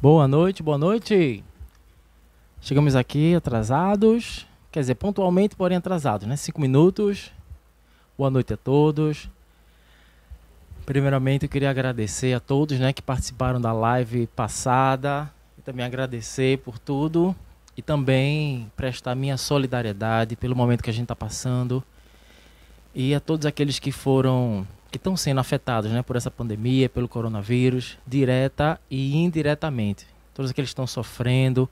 Boa noite, boa noite. Chegamos aqui atrasados, quer dizer, pontualmente, porém atrasados, né? Cinco minutos. Boa noite a todos. Primeiramente, eu queria agradecer a todos, né, que participaram da live passada. E também agradecer por tudo e também prestar minha solidariedade pelo momento que a gente está passando e a todos aqueles que foram que estão sendo afetados né, por essa pandemia, pelo coronavírus, direta e indiretamente. Todos aqueles que estão sofrendo,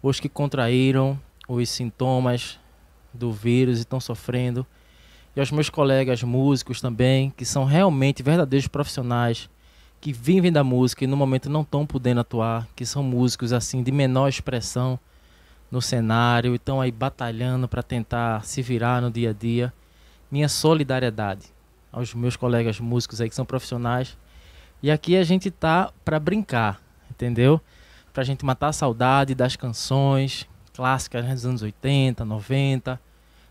os que contraíram os sintomas do vírus e estão sofrendo. E aos meus colegas músicos também, que são realmente verdadeiros profissionais, que vivem da música e no momento não estão podendo atuar, que são músicos assim de menor expressão no cenário estão aí batalhando para tentar se virar no dia a dia. Minha solidariedade aos meus colegas músicos aí que são profissionais. E aqui a gente tá para brincar, entendeu? Pra gente matar a saudade das canções clássicas né, dos anos 80, 90,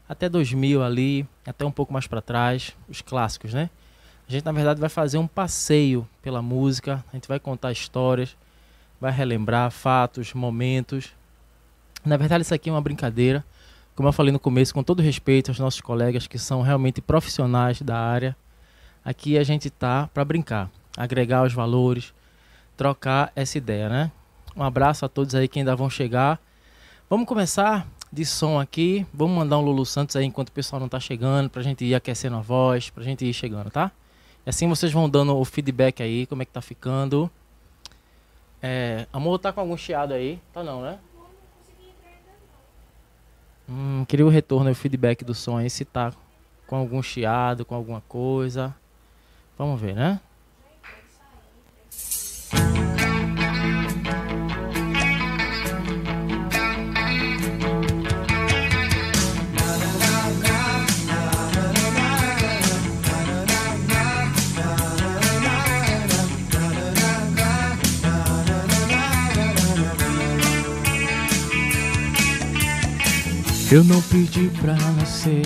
até 2000 ali, até um pouco mais para trás, os clássicos, né? A gente na verdade vai fazer um passeio pela música, a gente vai contar histórias, vai relembrar fatos, momentos. Na verdade isso aqui é uma brincadeira como eu falei no começo, com todo respeito aos nossos colegas que são realmente profissionais da área, aqui a gente tá para brincar, agregar os valores, trocar essa ideia, né? Um abraço a todos aí que ainda vão chegar. Vamos começar de som aqui. Vamos mandar um Lulu Santos aí enquanto o pessoal não tá chegando, pra gente ir aquecendo a voz, pra gente ir chegando, tá? E assim vocês vão dando o feedback aí, como é que tá ficando. É, amor, tá com algum chiado aí? Tá não, né? Hum, queria o retorno e o feedback do som aí, se tá com algum chiado, com alguma coisa. Vamos ver, né? Eu não pedi pra nascer,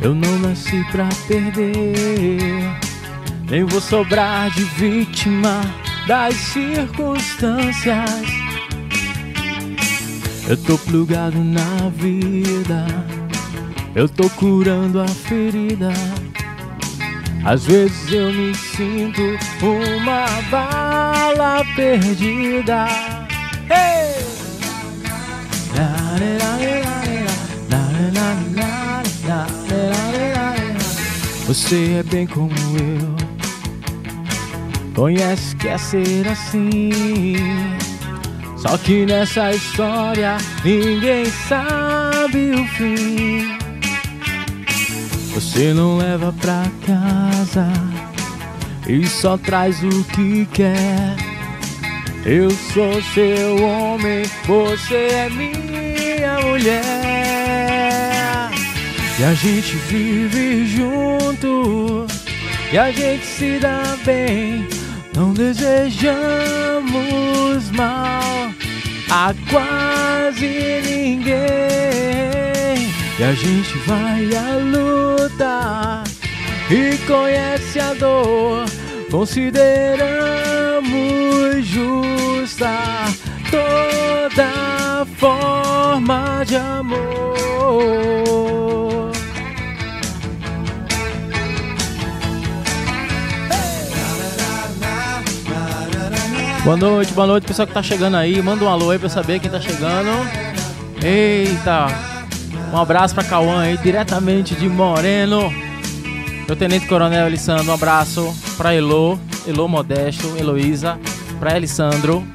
eu não nasci pra perder. Nem vou sobrar de vítima das circunstâncias. Eu tô plugado na vida, eu tô curando a ferida. Às vezes eu me sinto uma bala perdida. Hey! Você é bem como eu, conhece que é ser assim. Só que nessa história ninguém sabe o fim. Você não leva pra casa e só traz o que quer. Eu sou seu homem, você é minha mulher. E a gente vive junto, e a gente se dá bem. Não desejamos mal a quase ninguém. E a gente vai à luta e conhece a dor Consideramos justa toda forma de amor. Boa noite, boa noite, pessoal que tá chegando aí. Manda um alô aí pra eu saber quem tá chegando. Eita! Um abraço pra Cauã aí, diretamente de Moreno. Meu tenente coronel Alessandro, um abraço pra Elo, Elo Modesto, Heloísa, pra Elisandro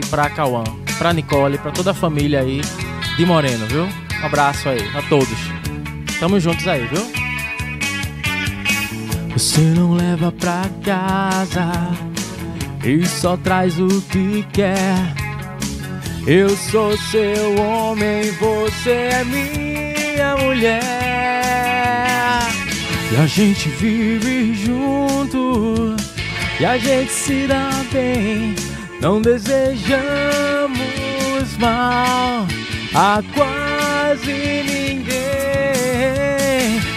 e pra Cauã, pra Nicole, pra toda a família aí de Moreno, viu? Um abraço aí a todos. Tamo juntos aí, viu? Você não leva pra casa e só traz o que quer. Eu sou seu homem, você é minha mulher. E a gente vive junto, e a gente se dá bem. Não desejamos mal a quase ninguém.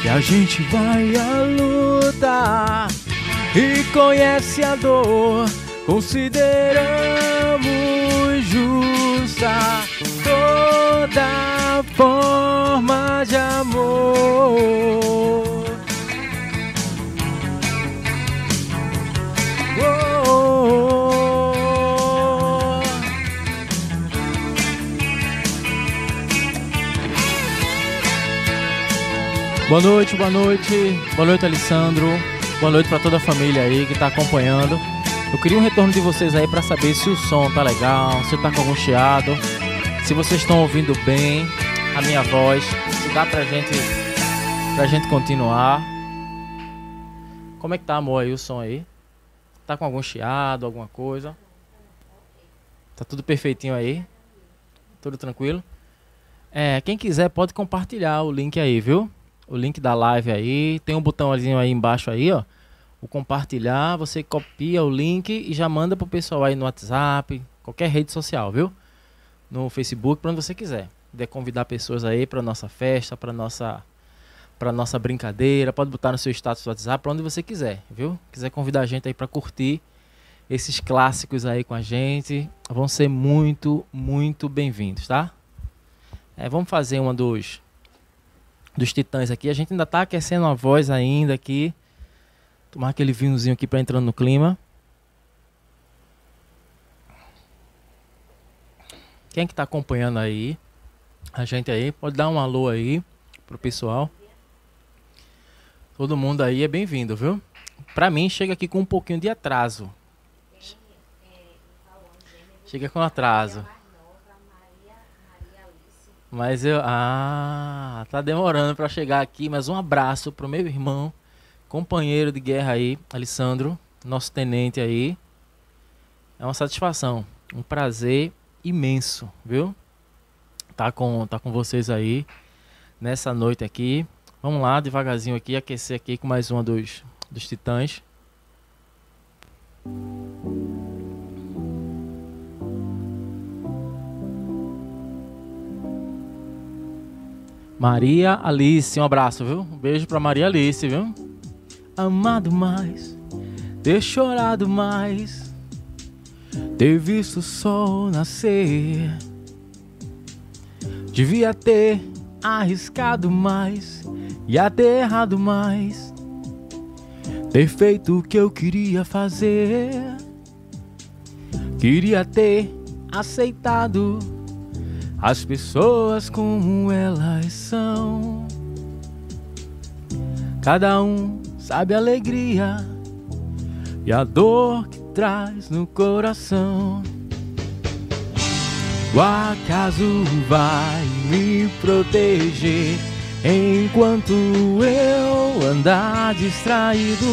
E a gente vai à luta e conhece a dor. consideramos justa toda forma de amor. Boa noite, boa noite. Boa noite, Alessandro. Boa noite para toda a família aí que tá acompanhando. Eu queria um retorno de vocês aí para saber se o som tá legal, se tá com algum chiado, se vocês estão ouvindo bem a minha voz, se dá pra gente pra gente continuar. Como é que tá, amor, aí o som aí? Tá com algum chiado, alguma coisa? Tá tudo perfeitinho aí? Tudo tranquilo? É, quem quiser pode compartilhar o link aí, viu? O link da live aí. Tem um botãozinho aí embaixo aí, ó. O compartilhar, você copia o link e já manda pro pessoal aí no WhatsApp, qualquer rede social, viu? No Facebook, para onde você quiser. De convidar pessoas aí para nossa festa, para nossa para nossa brincadeira, pode botar no seu status do WhatsApp, para onde você quiser, viu? Quiser convidar a gente aí para curtir esses clássicos aí com a gente, vão ser muito, muito bem-vindos, tá? É, vamos fazer uma dos dos Titãs aqui. A gente ainda tá aquecendo a voz ainda aqui. Tomar aquele vinhozinho aqui para entrar no clima. Quem que tá acompanhando aí? A gente aí, pode dar um alô aí pro pessoal. Todo mundo aí é bem-vindo, viu? Pra mim, chega aqui com um pouquinho de atraso. Chega com atraso. Mas eu. Ah, tá demorando para chegar aqui. Mas um abraço pro meu irmão, companheiro de guerra aí, Alessandro, nosso tenente aí. É uma satisfação, um prazer imenso, viu? Tá com, tá com vocês aí nessa noite aqui. Vamos lá, devagarzinho aqui, aquecer aqui com mais uma dos, dos titãs. Maria Alice, um abraço, viu? Um beijo pra Maria Alice, viu? Amado mais, ter chorado mais, ter visto o sol nascer. Devia ter arriscado mais e até errado mais. Ter feito o que eu queria fazer. Queria ter aceitado as pessoas como elas são. Cada um sabe a alegria e a dor que traz no coração. O acaso vai me proteger enquanto eu andar distraído.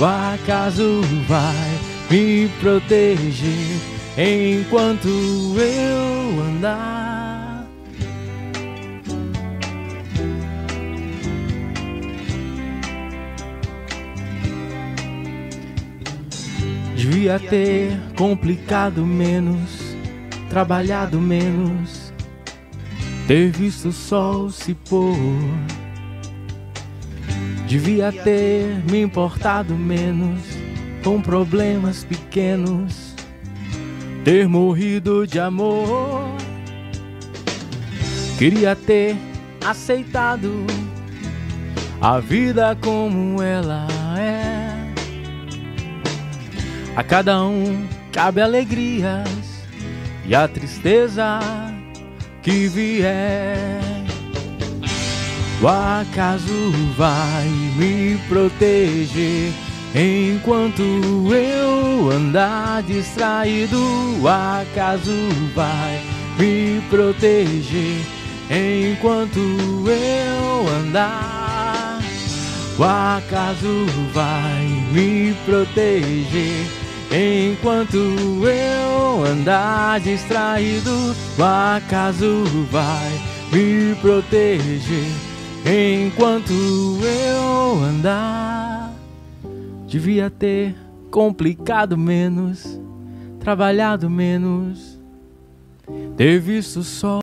O acaso vai me proteger enquanto eu andar Devia ter complicado menos, trabalhado menos, ter visto o sol se pôr. Devia ter me importado menos com problemas pequenos, ter morrido de amor. Queria ter aceitado a vida como ela. A cada um cabe alegrias e a tristeza que vier. O acaso vai me proteger enquanto eu andar distraído. O acaso vai me proteger enquanto eu andar. O acaso vai me proteger Enquanto eu andar distraído, o acaso vai me proteger. Enquanto eu andar, devia ter complicado menos, trabalhado menos, ter visto só.